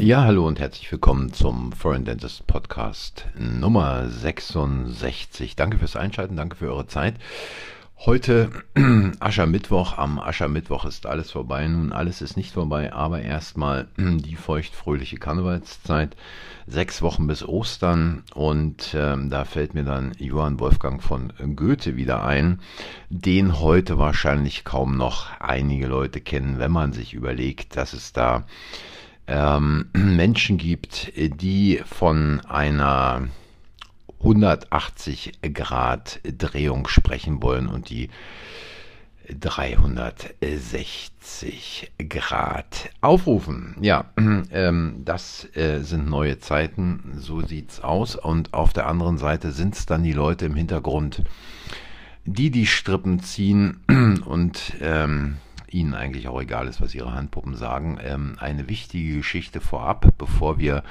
Ja, hallo und herzlich willkommen zum Foreign Dentist Podcast Nummer 66. Danke fürs Einschalten, danke für eure Zeit. Heute Aschermittwoch. Am Aschermittwoch ist alles vorbei. Nun, alles ist nicht vorbei, aber erstmal die feuchtfröhliche Karnevalszeit. Sechs Wochen bis Ostern und ähm, da fällt mir dann Johann Wolfgang von Goethe wieder ein, den heute wahrscheinlich kaum noch einige Leute kennen, wenn man sich überlegt, dass es da ähm, Menschen gibt, die von einer 180 Grad Drehung sprechen wollen und die 360 Grad aufrufen. Ja, ähm, das äh, sind neue Zeiten, so sieht's aus. Und auf der anderen Seite sind es dann die Leute im Hintergrund, die die Strippen ziehen und ähm, ihnen eigentlich auch egal ist, was ihre Handpuppen sagen. Ähm, eine wichtige Geschichte vorab, bevor wir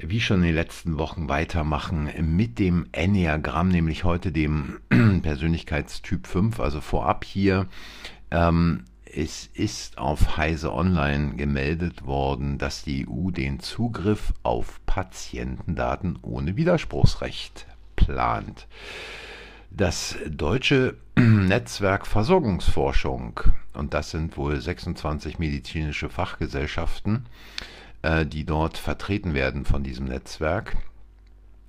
wie schon in den letzten Wochen weitermachen mit dem Enneagramm, nämlich heute dem Persönlichkeitstyp 5. Also vorab hier, ähm, es ist auf Heise Online gemeldet worden, dass die EU den Zugriff auf Patientendaten ohne Widerspruchsrecht plant. Das deutsche Netzwerk Versorgungsforschung, und das sind wohl 26 medizinische Fachgesellschaften, äh, die dort vertreten werden von diesem Netzwerk,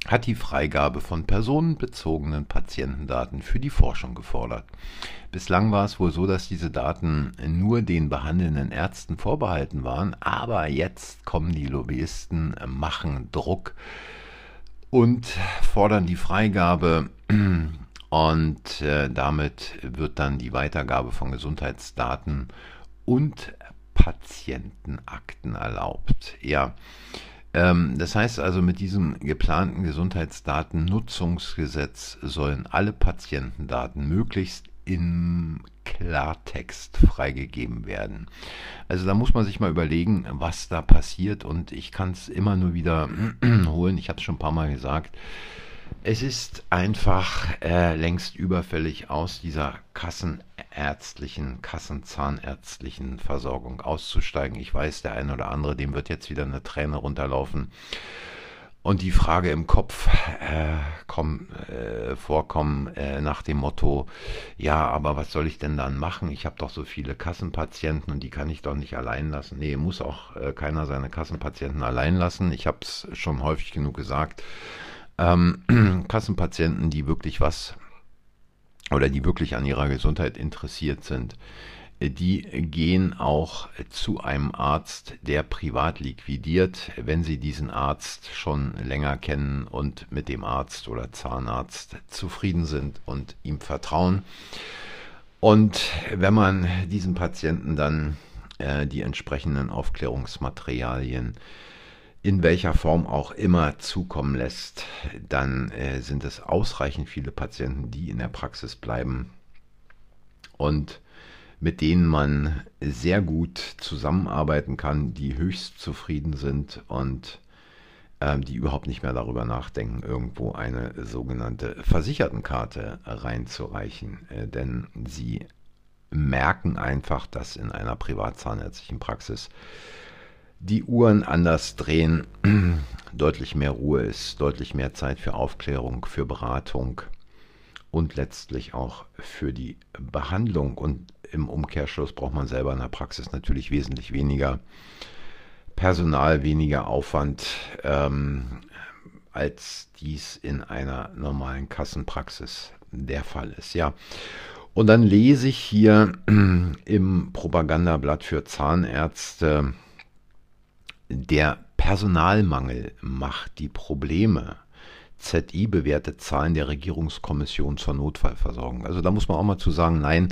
hat die Freigabe von personenbezogenen Patientendaten für die Forschung gefordert. Bislang war es wohl so, dass diese Daten nur den behandelnden Ärzten vorbehalten waren, aber jetzt kommen die Lobbyisten, machen Druck und fordern die Freigabe und äh, damit wird dann die Weitergabe von Gesundheitsdaten und Patientenakten erlaubt. Ja, ähm, das heißt also, mit diesem geplanten Gesundheitsdatennutzungsgesetz sollen alle Patientendaten möglichst im Klartext freigegeben werden. Also da muss man sich mal überlegen, was da passiert und ich kann es immer nur wieder holen. Ich habe es schon ein paar Mal gesagt. Es ist einfach äh, längst überfällig aus dieser kassenärztlichen, kassenzahnärztlichen Versorgung auszusteigen. Ich weiß, der eine oder andere, dem wird jetzt wieder eine Träne runterlaufen und die Frage im Kopf äh, komm, äh, vorkommen äh, nach dem Motto, ja, aber was soll ich denn dann machen? Ich habe doch so viele Kassenpatienten und die kann ich doch nicht allein lassen. Nee, muss auch äh, keiner seine Kassenpatienten allein lassen. Ich habe es schon häufig genug gesagt ähm, Kassenpatienten, die wirklich was oder die wirklich an ihrer Gesundheit interessiert sind, äh, die gehen auch zu einem Arzt, der privat liquidiert, wenn sie diesen Arzt schon länger kennen und mit dem Arzt oder Zahnarzt zufrieden sind und ihm vertrauen. Und wenn man diesen Patienten dann äh, die entsprechenden Aufklärungsmaterialien in welcher Form auch immer zukommen lässt, dann äh, sind es ausreichend viele Patienten, die in der Praxis bleiben und mit denen man sehr gut zusammenarbeiten kann, die höchst zufrieden sind und äh, die überhaupt nicht mehr darüber nachdenken, irgendwo eine sogenannte Versichertenkarte reinzureichen. Äh, denn sie merken einfach, dass in einer privatzahnärztlichen Praxis die Uhren anders drehen, deutlich mehr Ruhe ist, deutlich mehr Zeit für Aufklärung, für Beratung und letztlich auch für die Behandlung. Und im Umkehrschluss braucht man selber in der Praxis natürlich wesentlich weniger Personal, weniger Aufwand, ähm, als dies in einer normalen Kassenpraxis der Fall ist. Ja. Und dann lese ich hier im Propagandablatt für Zahnärzte, der Personalmangel macht die Probleme. ZI bewertet Zahlen der Regierungskommission zur Notfallversorgung. Also da muss man auch mal zu sagen, nein,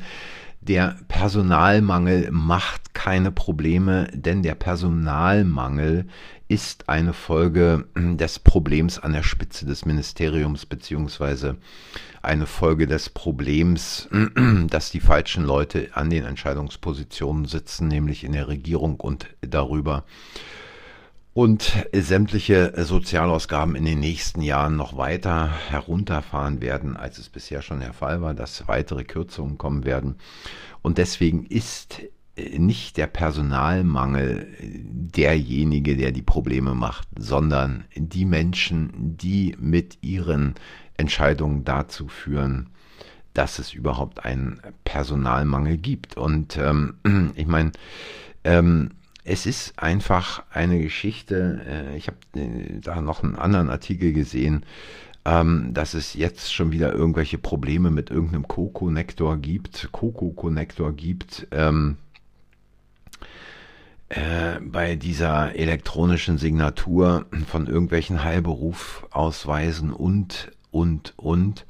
der Personalmangel macht keine Probleme, denn der Personalmangel ist eine Folge des Problems an der Spitze des Ministeriums beziehungsweise eine Folge des Problems, dass die falschen Leute an den Entscheidungspositionen sitzen, nämlich in der Regierung und darüber und sämtliche Sozialausgaben in den nächsten Jahren noch weiter herunterfahren werden, als es bisher schon der Fall war, dass weitere Kürzungen kommen werden. Und deswegen ist nicht der Personalmangel derjenige, der die Probleme macht, sondern die Menschen, die mit ihren Entscheidungen dazu führen, dass es überhaupt einen Personalmangel gibt. Und ähm, ich meine, ähm, es ist einfach eine Geschichte, äh, ich habe äh, da noch einen anderen Artikel gesehen, ähm, dass es jetzt schon wieder irgendwelche Probleme mit irgendeinem Co-Connector gibt, Coco-Connector gibt, ähm, äh, bei dieser elektronischen Signatur von irgendwelchen Heilberufausweisen und, und, und,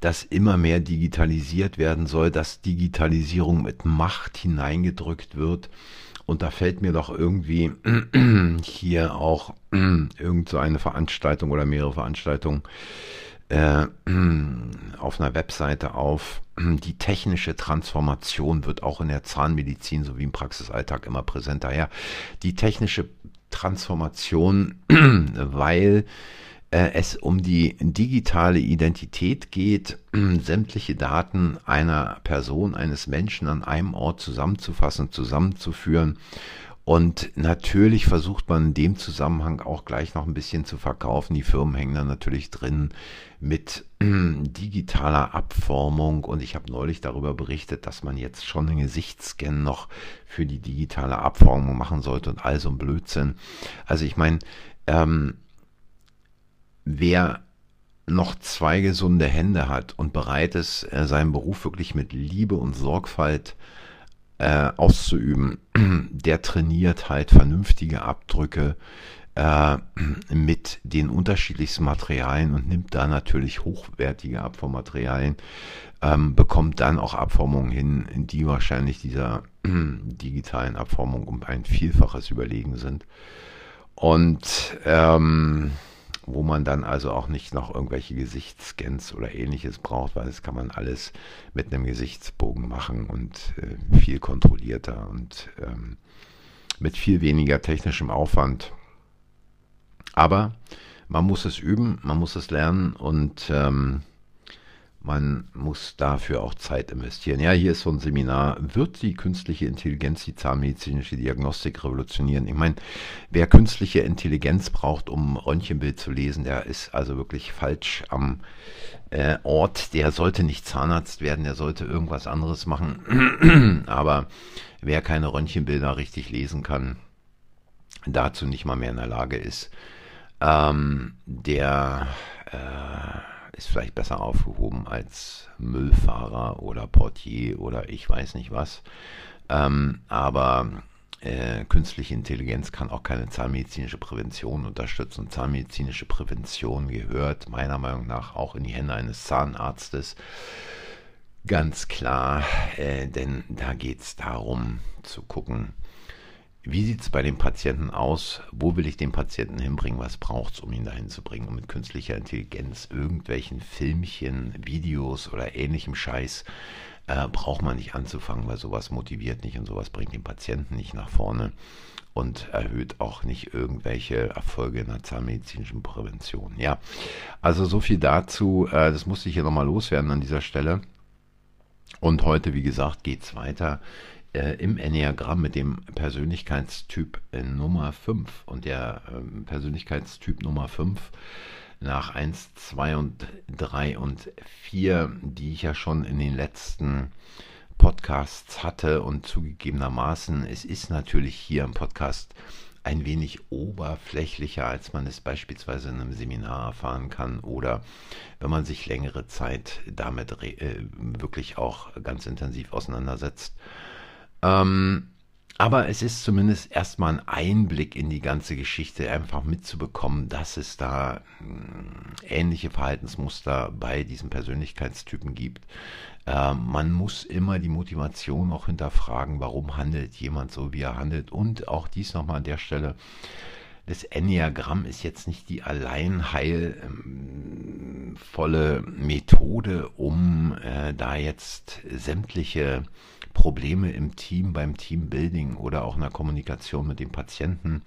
dass immer mehr digitalisiert werden soll, dass Digitalisierung mit Macht hineingedrückt wird. Und da fällt mir doch irgendwie hier auch irgend so eine Veranstaltung oder mehrere Veranstaltungen äh, auf einer Webseite auf. Die technische Transformation wird auch in der Zahnmedizin sowie im Praxisalltag immer präsenter. Ja, die technische Transformation, weil es um die digitale Identität geht, sämtliche Daten einer Person, eines Menschen an einem Ort zusammenzufassen, zusammenzuführen. Und natürlich versucht man in dem Zusammenhang auch gleich noch ein bisschen zu verkaufen. Die Firmen hängen da natürlich drin mit digitaler Abformung. Und ich habe neulich darüber berichtet, dass man jetzt schon einen Gesichtsscan noch für die digitale Abformung machen sollte und all so ein Blödsinn. Also ich meine, ähm, wer noch zwei gesunde Hände hat und bereit ist, äh, seinen Beruf wirklich mit Liebe und Sorgfalt äh, auszuüben, der trainiert halt vernünftige Abdrücke äh, mit den unterschiedlichsten Materialien und nimmt da natürlich hochwertige Abformmaterialien, ähm, bekommt dann auch Abformungen hin, die wahrscheinlich dieser digitalen Abformung um ein Vielfaches überlegen sind. Und ähm, wo man dann also auch nicht noch irgendwelche Gesichtsscans oder ähnliches braucht, weil das kann man alles mit einem Gesichtsbogen machen und äh, viel kontrollierter und ähm, mit viel weniger technischem Aufwand. Aber man muss es üben, man muss es lernen und ähm, man muss dafür auch Zeit investieren. Ja, hier ist so ein Seminar. Wird die künstliche Intelligenz die zahnmedizinische Diagnostik revolutionieren? Ich meine, wer künstliche Intelligenz braucht, um Röntgenbild zu lesen, der ist also wirklich falsch am äh, Ort. Der sollte nicht Zahnarzt werden, der sollte irgendwas anderes machen. Aber wer keine Röntgenbilder richtig lesen kann, dazu nicht mal mehr in der Lage ist, ähm, der äh, ist vielleicht besser aufgehoben als Müllfahrer oder Portier oder ich weiß nicht was. Ähm, aber äh, künstliche Intelligenz kann auch keine zahnmedizinische Prävention unterstützen. Zahnmedizinische Prävention gehört meiner Meinung nach auch in die Hände eines Zahnarztes. Ganz klar, äh, denn da geht es darum zu gucken, wie sieht es bei dem Patienten aus? Wo will ich den Patienten hinbringen? Was braucht es, um ihn dahin zu bringen? Und mit künstlicher Intelligenz, irgendwelchen Filmchen, Videos oder ähnlichem Scheiß äh, braucht man nicht anzufangen, weil sowas motiviert nicht und sowas bringt den Patienten nicht nach vorne und erhöht auch nicht irgendwelche Erfolge in der zahnmedizinischen Prävention. Ja, also so viel dazu. Äh, das musste ich hier nochmal loswerden an dieser Stelle. Und heute, wie gesagt, geht es weiter äh, im Enneagramm mit dem Persönlichkeitstyp äh, Nummer 5 und der äh, Persönlichkeitstyp Nummer 5 nach 1, 2 und 3 und 4, die ich ja schon in den letzten Podcasts hatte und zugegebenermaßen, es ist natürlich hier im Podcast ein wenig oberflächlicher, als man es beispielsweise in einem Seminar erfahren kann oder wenn man sich längere Zeit damit äh, wirklich auch ganz intensiv auseinandersetzt. Ähm, aber es ist zumindest erstmal ein Einblick in die ganze Geschichte, einfach mitzubekommen, dass es da äh, ähnliche Verhaltensmuster bei diesen Persönlichkeitstypen gibt. Äh, man muss immer die Motivation auch hinterfragen, warum handelt jemand so, wie er handelt. Und auch dies nochmal an der Stelle, das Enneagramm ist jetzt nicht die allein heilvolle Methode, um äh, da jetzt sämtliche Probleme im Team, beim Teambuilding oder auch in der Kommunikation mit dem Patienten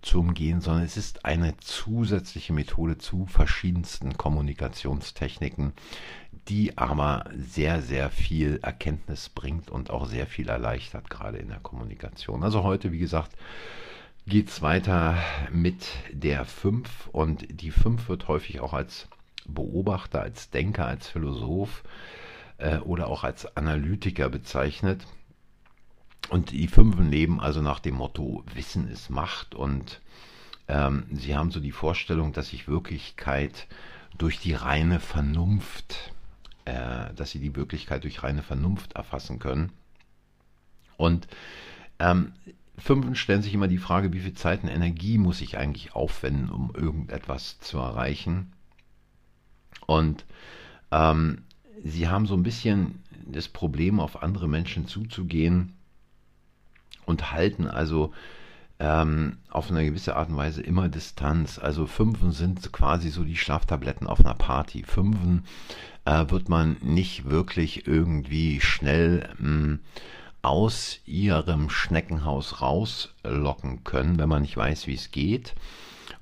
zu umgehen, sondern es ist eine zusätzliche Methode zu verschiedensten Kommunikationstechniken, die aber sehr, sehr viel Erkenntnis bringt und auch sehr viel erleichtert, gerade in der Kommunikation. Also heute, wie gesagt, geht es weiter mit der 5 und die 5 wird häufig auch als Beobachter, als Denker, als Philosoph äh, oder auch als Analytiker bezeichnet. Und die Fünfen leben also nach dem Motto, Wissen ist Macht und ähm, sie haben so die Vorstellung, dass sich Wirklichkeit durch die reine Vernunft, äh, dass sie die Wirklichkeit durch reine Vernunft erfassen können. Und ähm, Fünfen stellen sich immer die Frage, wie viel Zeit und Energie muss ich eigentlich aufwenden, um irgendetwas zu erreichen. Und ähm, sie haben so ein bisschen das Problem, auf andere Menschen zuzugehen und halten also ähm, auf eine gewisse Art und Weise immer Distanz. Also Fünfen sind quasi so die Schlaftabletten auf einer Party. Fünfen äh, wird man nicht wirklich irgendwie schnell mh, hm, aus ihrem Schneckenhaus rauslocken können, wenn man nicht weiß, wie es geht.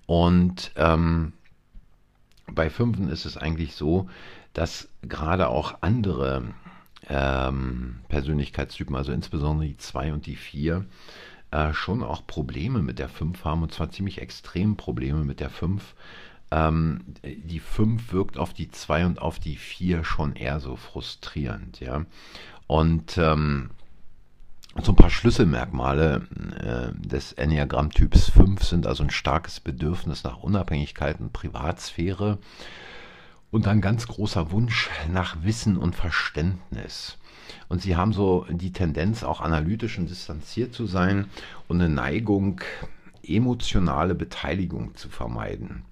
Und ähm, bei Fünfen ist es eigentlich so, dass gerade auch andere ähm, Persönlichkeitstypen, also insbesondere die 2 und die 4, äh, schon auch Probleme mit der 5 haben und zwar ziemlich extrem Probleme mit der 5. Ähm, die 5 wirkt auf die 2 und auf die 4 schon eher so frustrierend, ja. Und ähm, so ein paar Schlüsselmerkmale äh, des Enneagramm-Typs 5 sind also ein starkes Bedürfnis nach Unabhängigkeit und Privatsphäre und ein ganz großer Wunsch nach Wissen und Verständnis. Und sie haben so die Tendenz, auch analytisch und distanziert zu sein und eine Neigung, emotionale Beteiligung zu vermeiden.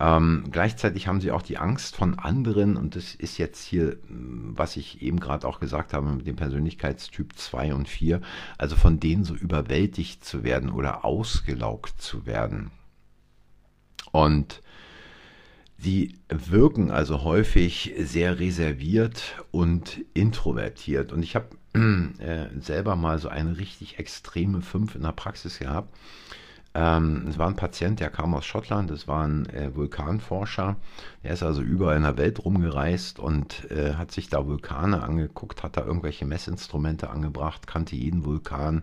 Ähm, gleichzeitig haben sie auch die Angst von anderen, und das ist jetzt hier, was ich eben gerade auch gesagt habe mit dem Persönlichkeitstyp 2 und 4, also von denen so überwältigt zu werden oder ausgelaugt zu werden. Und Sie wirken also häufig sehr reserviert und introvertiert. Und ich habe äh, selber mal so eine richtig extreme 5 in der Praxis gehabt. Ähm, es war ein Patient, der kam aus Schottland, das war ein äh, Vulkanforscher. Der ist also überall in der Welt rumgereist und äh, hat sich da Vulkane angeguckt, hat da irgendwelche Messinstrumente angebracht, kannte jeden Vulkan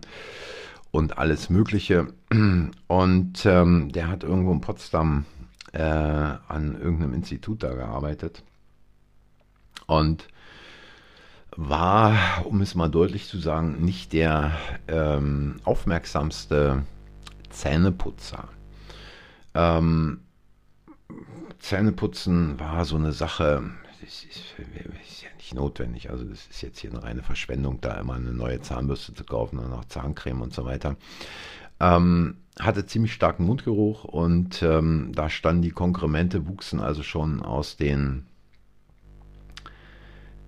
und alles Mögliche. Und ähm, der hat irgendwo in Potsdam äh, an irgendeinem Institut da gearbeitet. Und war, um es mal deutlich zu sagen, nicht der ähm, aufmerksamste Zähneputzer. Ähm, Zähneputzen war so eine Sache, das ist, ist, ja nicht notwendig. Also das ist jetzt hier eine reine Verschwendung, da immer eine neue Zahnbürste zu kaufen und auch Zahncreme und so weiter. Ähm, hatte ziemlich starken Mundgeruch und ähm, da standen die Konkremente, wuchsen also schon aus den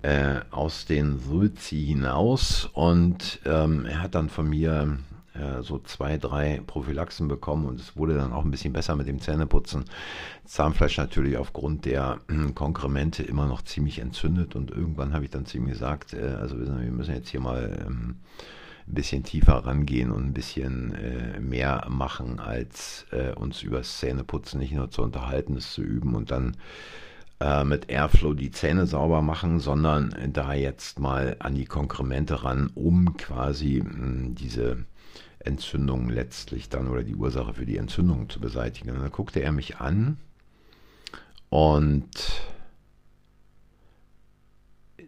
äh, aus den Sulzi hinaus und ähm, er hat dann von mir äh, so zwei, drei Prophylaxen bekommen und es wurde dann auch ein bisschen besser mit dem Zähneputzen. Zahnfleisch natürlich aufgrund der äh, Konkremente immer noch ziemlich entzündet und irgendwann habe ich dann zu ihm gesagt, äh, also wir müssen jetzt hier mal ähm, ein bisschen tiefer rangehen und ein bisschen mehr machen, als uns übers Zähneputzen nicht nur zu unterhalten, es zu üben und dann mit Airflow die Zähne sauber machen, sondern da jetzt mal an die Konkremente ran, um quasi hm, diese Entzündung letztlich dann oder die Ursache für die Entzündung zu beseitigen. Und dann guckte er mich an und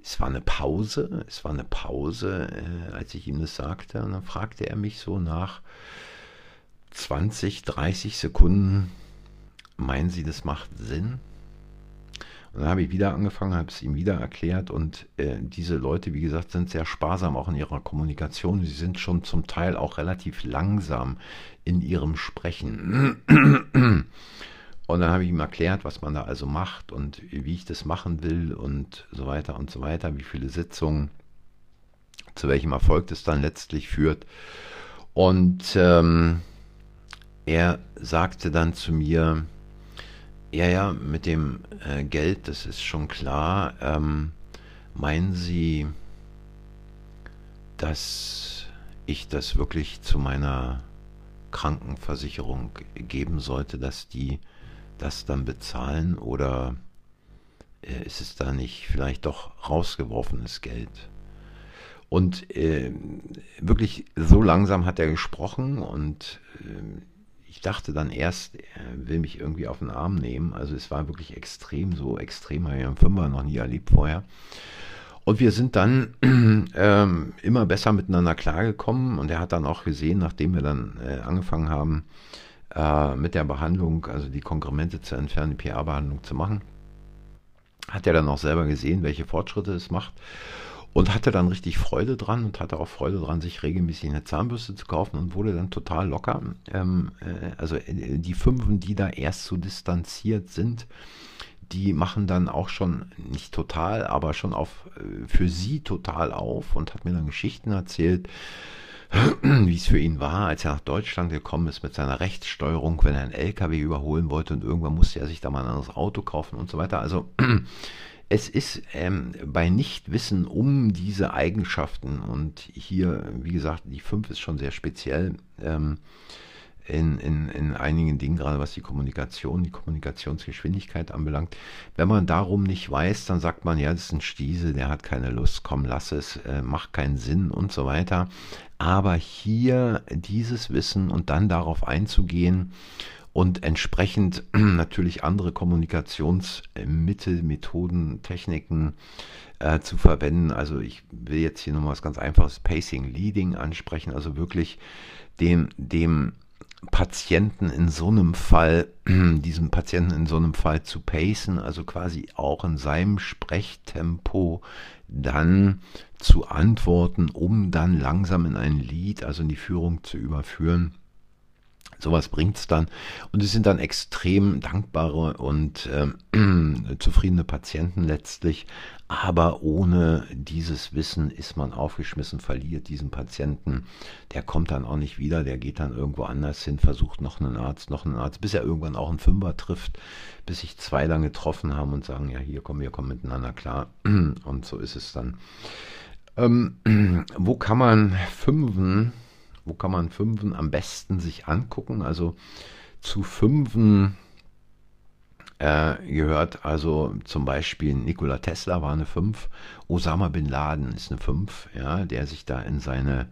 es war eine Pause, es war eine Pause, äh, als ich ihm das sagte. Und dann fragte er mich so nach 20, 30 Sekunden, meinen Sie, das macht Sinn? Und dann habe ich wieder angefangen, habe es ihm wieder erklärt und äh, diese Leute, wie gesagt, sind sehr sparsam auch in ihrer Kommunikation. Sie sind schon zum Teil auch relativ langsam in ihrem Sprechen. Und dann habe ich ihm erklärt, was man da also macht und wie ich das machen will und so weiter und so weiter, wie viele Sitzungen, zu welchem Erfolg das dann letztlich führt. Und ähm, er sagte dann zu mir, ja, ja, mit dem äh, Geld, das ist schon klar. Ähm, meinen Sie, dass ich das wirklich zu meiner Krankenversicherung geben sollte, dass die das dann bezahlen oder äh, ist es da nicht vielleicht doch rausgeworfenes Geld? Und äh, wirklich so langsam hat er gesprochen und äh, ich dachte dann erst, er will mich irgendwie auf den Arm nehmen. Also es war wirklich extrem, so extrem, habe ich einen Fünfer noch nie erlebt vorher. Und wir sind dann ähm, immer besser miteinander klargekommen und er hat dann auch gesehen, nachdem wir dann äh, angefangen haben äh, mit der Behandlung, also die Konkremente zu entfernen, die PA-Behandlung zu machen, hat er dann auch selber gesehen, welche Fortschritte es macht und hatte dann richtig Freude dran und hatte auch Freude dran, sich regelmäßig eine Zahnbürste zu kaufen und wurde dann total locker. Ähm, äh, also äh, die Fünfen, die da erst so distanziert sind, die machen dann auch schon nicht total, aber schon auf äh, für sie total auf und hat mir dann Geschichten erzählt, wie es für ihn war, als er nach Deutschland gekommen ist mit seiner Rechtssteuerung, wenn er einen LKW überholen wollte und irgendwann musste er sich da mal ein anderes Auto kaufen und so weiter. Also es ist ähm, bei Nichtwissen um diese Eigenschaften und hier, wie gesagt, die 5 ist schon sehr speziell ähm, in, in, in einigen Dingen, gerade was die Kommunikation, die Kommunikationsgeschwindigkeit anbelangt. Wenn man darum nicht weiß, dann sagt man, ja, das ist ein Stiesel, der hat keine Lust, komm, lass es, äh, macht keinen Sinn und so weiter. Aber hier dieses Wissen und dann darauf einzugehen, und entsprechend natürlich andere Kommunikationsmittel, Methoden, Techniken äh, zu verwenden. Also ich will jetzt hier nochmal was ganz einfaches Pacing Leading ansprechen, also wirklich dem, dem Patienten in so einem Fall, diesem Patienten in so einem Fall zu pacen, also quasi auch in seinem Sprechtempo dann zu antworten, um dann langsam in ein Lied, also in die Führung zu überführen Sowas bringt es dann. Und es sind dann extrem dankbare und äh, zufriedene Patienten letztlich. Aber ohne dieses Wissen ist man aufgeschmissen, verliert diesen Patienten. Der kommt dann auch nicht wieder, der geht dann irgendwo anders hin, versucht noch einen Arzt, noch einen Arzt, bis er irgendwann auch einen Fünfer trifft, bis sich zwei dann getroffen haben und sagen, ja, hier kommen wir kommen miteinander klar. Und so ist es dann. Ähm, wo kann man Fünfen wo kann man Fünfen am besten sich angucken? Also zu Fünfen äh, gehört also zum Beispiel Nikola Tesla war eine 5, Osama Bin Laden ist eine 5, ja, der sich da in seine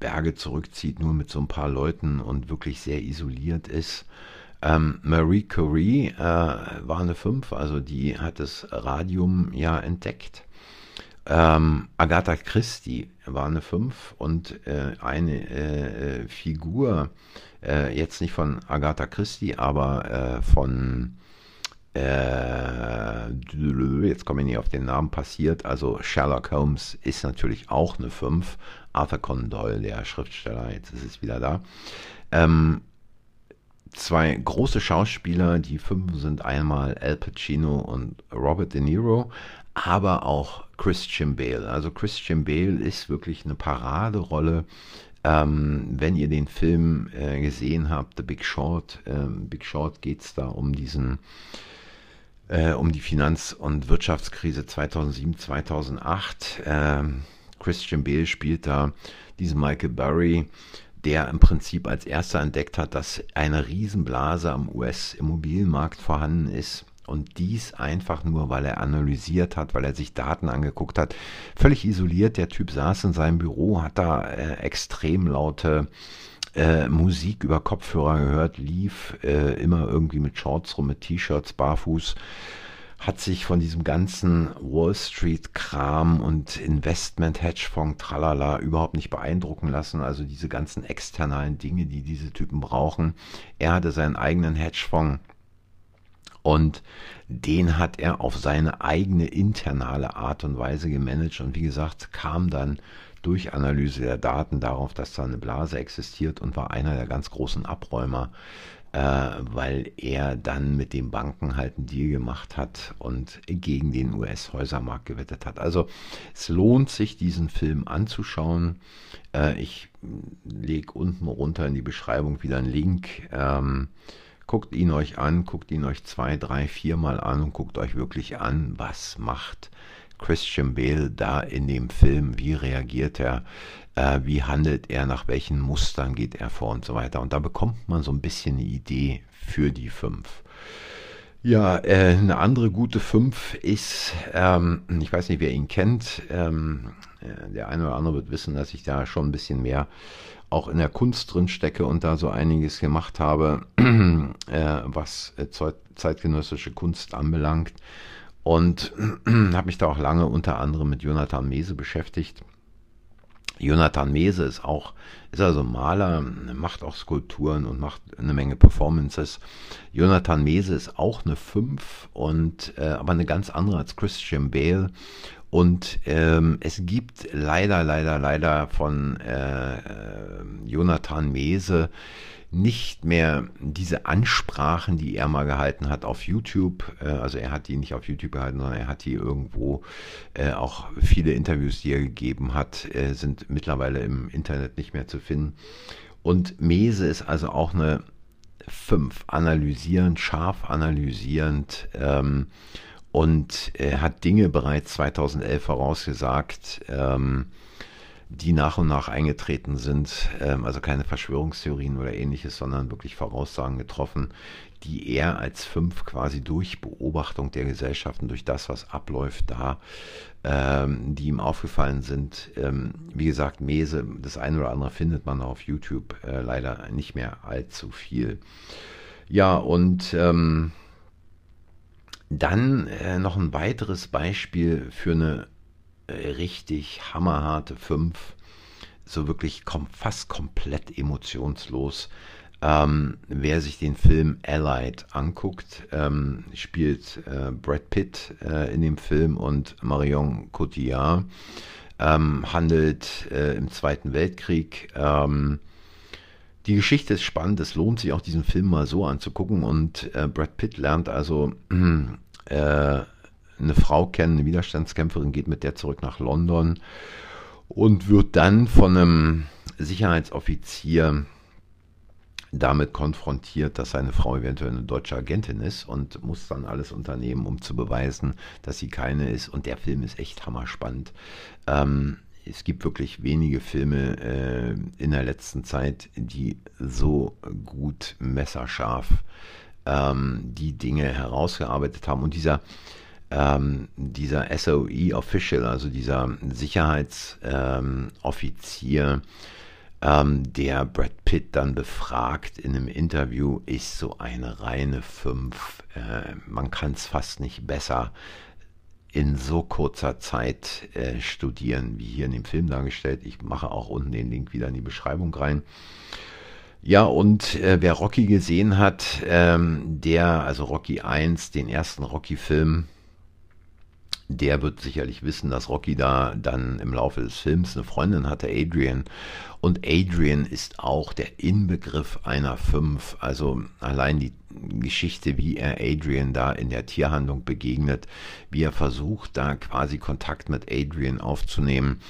Berge zurückzieht, nur mit so ein paar Leuten und wirklich sehr isoliert ist. Ähm, Marie Curie äh, war eine 5, also die hat das Radium ja entdeckt. Ähm, Agatha Christie war eine 5 und äh, eine äh, Figur, äh, jetzt nicht von Agatha Christie, aber äh, von, äh, jetzt komme ich nicht auf den Namen, passiert, also Sherlock Holmes ist natürlich auch eine 5. Arthur Conan Doyle, der Schriftsteller, jetzt ist es wieder da. Ähm, zwei große Schauspieler, die fünf sind einmal Al Pacino und Robert De Niro aber auch Christian Bale. Also Christian Bale ist wirklich eine Paraderolle. Ähm, wenn ihr den Film äh, gesehen habt, The Big Short, ähm, Big Short geht es da um diesen äh, um die Finanz- und Wirtschaftskrise 2007, 2008. Ähm, Christian Bale spielt da diesen Michael Burry, der im Prinzip als erster entdeckt hat, dass eine Riesenblase am US-Immobilienmarkt vorhanden ist und dies einfach nur, weil er analysiert hat, weil er sich Daten angeguckt hat. Völlig isoliert, der Typ saß in seinem Büro, hat da äh, extrem laute äh, Musik über Kopfhörer gehört, lief äh, immer irgendwie mit Shorts rum, mit T-Shirts, barfuß hat sich von diesem ganzen Wall Street Kram und Investment Hedgefonds tralala überhaupt nicht beeindrucken lassen. Also diese ganzen externalen Dinge, die diese Typen brauchen. Er hatte seinen eigenen Hedgefonds und den hat er auf seine eigene internale Art und Weise gemanagt und wie gesagt kam dann durch Analyse der Daten darauf, dass da eine Blase existiert und war einer der ganz großen Abräumer, äh, weil er dann mit den Banken halt einen Deal gemacht hat und gegen den US-Häusermarkt gewettet hat. Also es lohnt sich, diesen Film anzuschauen. Äh, ich lege unten runter in die Beschreibung wieder einen Link. Ähm, Guckt ihn euch an, guckt ihn euch zwei, drei, viermal an und guckt euch wirklich an, was macht Christian Bale da in dem Film, wie reagiert er, äh, wie handelt er, nach welchen Mustern geht er vor und so weiter. Und da bekommt man so ein bisschen eine Idee für die fünf. Ja, äh, eine andere gute fünf ist, ähm, ich weiß nicht, wer ihn kennt, ähm, äh, der eine oder andere wird wissen, dass ich da schon ein bisschen mehr auch in der Kunst drin stecke und da so einiges gemacht habe, äh, was äh, zeitgenössische Kunst anbelangt. Und habe mich da auch lange unter anderem mit Jonathan Mese beschäftigt. Jonathan Mese ist auch, ist also Maler, macht auch Skulpturen und macht eine Menge Performances. Jonathan Mese ist auch eine 5 und äh, aber eine ganz andere als Christian Bale und ähm, es gibt leider, leider, leider von äh, äh, Jonathan Mese nicht mehr diese Ansprachen, die er mal gehalten hat auf YouTube. Äh, also er hat die nicht auf YouTube gehalten, sondern er hat die irgendwo, äh, auch viele Interviews, die er gegeben hat, äh, sind mittlerweile im Internet nicht mehr zu finden. Und Mese ist also auch eine 5, analysierend, scharf analysierend. Ähm, und er hat Dinge bereits 2011 vorausgesagt, ähm, die nach und nach eingetreten sind. Ähm, also keine Verschwörungstheorien oder ähnliches, sondern wirklich Voraussagen getroffen, die er als fünf quasi durch Beobachtung der Gesellschaften, durch das, was abläuft da, ähm, die ihm aufgefallen sind. Ähm, wie gesagt, Mese, das eine oder andere findet man auf YouTube äh, leider nicht mehr allzu viel. Ja, und ähm, dann äh, noch ein weiteres Beispiel für eine äh, richtig hammerharte 5. So wirklich kom fast komplett emotionslos. Ähm, wer sich den Film Allied anguckt, ähm, spielt äh, Brad Pitt äh, in dem Film und Marion Cotillard. Ähm, handelt äh, im Zweiten Weltkrieg. Ähm, die Geschichte ist spannend, es lohnt sich auch diesen Film mal so anzugucken und äh, Brad Pitt lernt also äh, eine Frau kennen, eine Widerstandskämpferin, geht mit der zurück nach London und wird dann von einem Sicherheitsoffizier damit konfrontiert, dass seine Frau eventuell eine deutsche Agentin ist und muss dann alles unternehmen, um zu beweisen, dass sie keine ist. Und der Film ist echt hammerspannend. Ähm, es gibt wirklich wenige Filme äh, in der letzten Zeit, die so gut messerscharf ähm, die Dinge herausgearbeitet haben. Und dieser, ähm, dieser SOE Official, also dieser Sicherheitsoffizier, ähm, der Brad Pitt dann befragt in einem Interview, ist so eine reine Fünf. Äh, man kann es fast nicht besser in so kurzer Zeit äh, studieren, wie hier in dem Film dargestellt. Ich mache auch unten den Link wieder in die Beschreibung rein. Ja, und äh, wer Rocky gesehen hat, ähm, der, also Rocky 1, den ersten Rocky-Film, der wird sicherlich wissen, dass Rocky da dann im Laufe des Films eine Freundin hatte, Adrian. Und Adrian ist auch der Inbegriff einer Fünf. Also allein die Geschichte, wie er Adrian da in der Tierhandlung begegnet, wie er versucht, da quasi Kontakt mit Adrian aufzunehmen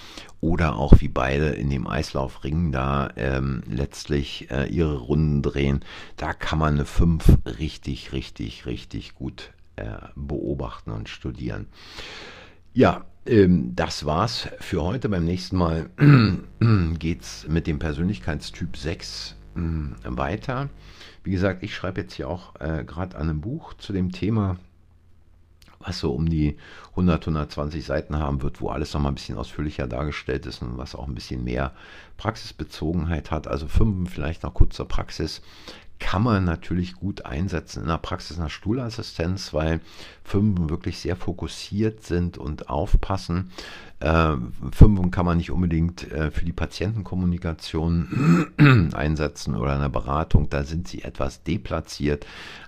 oder auch wie beide in dem Eislaufring da ähm, letztlich äh, ihre Runden drehen. Da kann man eine 5 richtig, richtig, richtig gut äh, beobachten und studieren. Ja, ähm, das war's für heute. Beim nächsten Mal geht's mit dem Persönlichkeitstyp 6 äh, weiter. Wie gesagt, ich schreibe jetzt hier auch äh, gerade an einem Buch zu dem Thema, was so um die 100, 120 Seiten haben wird, wo alles nochmal ein bisschen ausführlicher dargestellt ist und was auch ein bisschen mehr Praxisbezogenheit hat. Also fünf vielleicht noch kurz zur Praxis kann man natürlich gut einsetzen in der Praxis einer Stuhlassistenz, weil Fünfen wirklich sehr fokussiert sind und aufpassen. Äh, Fünfen kann man nicht unbedingt äh, für die Patientenkommunikation einsetzen oder in der Beratung. Da sind sie etwas deplatziert,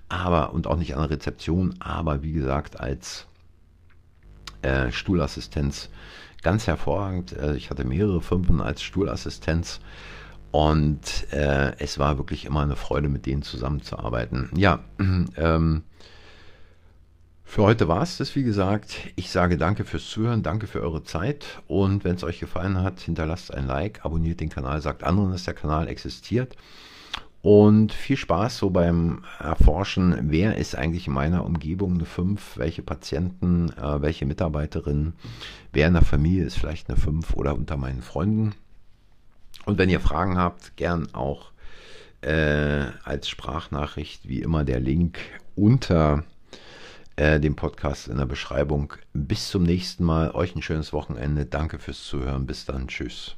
aber und auch nicht an der Rezeption, aber wie gesagt als äh, Stuhlassistenz ganz hervorragend. Äh, ich hatte mehrere Fünfen als Stuhlassistenz und äh, es war wirklich immer eine Freude, mit denen zusammenzuarbeiten. Ja, ähm, für heute war es das, wie gesagt. Ich sage danke fürs Zuhören, danke für eure Zeit. Und wenn es euch gefallen hat, hinterlasst ein Like, abonniert den Kanal, sagt anderen, dass der Kanal existiert. Und viel Spaß so beim Erforschen, wer ist eigentlich in meiner Umgebung eine 5, welche Patienten, äh, welche Mitarbeiterinnen, wer in der Familie ist vielleicht eine 5 oder unter meinen Freunden. Und wenn ihr Fragen habt, gern auch äh, als Sprachnachricht, wie immer der Link unter äh, dem Podcast in der Beschreibung. Bis zum nächsten Mal. Euch ein schönes Wochenende. Danke fürs Zuhören. Bis dann. Tschüss.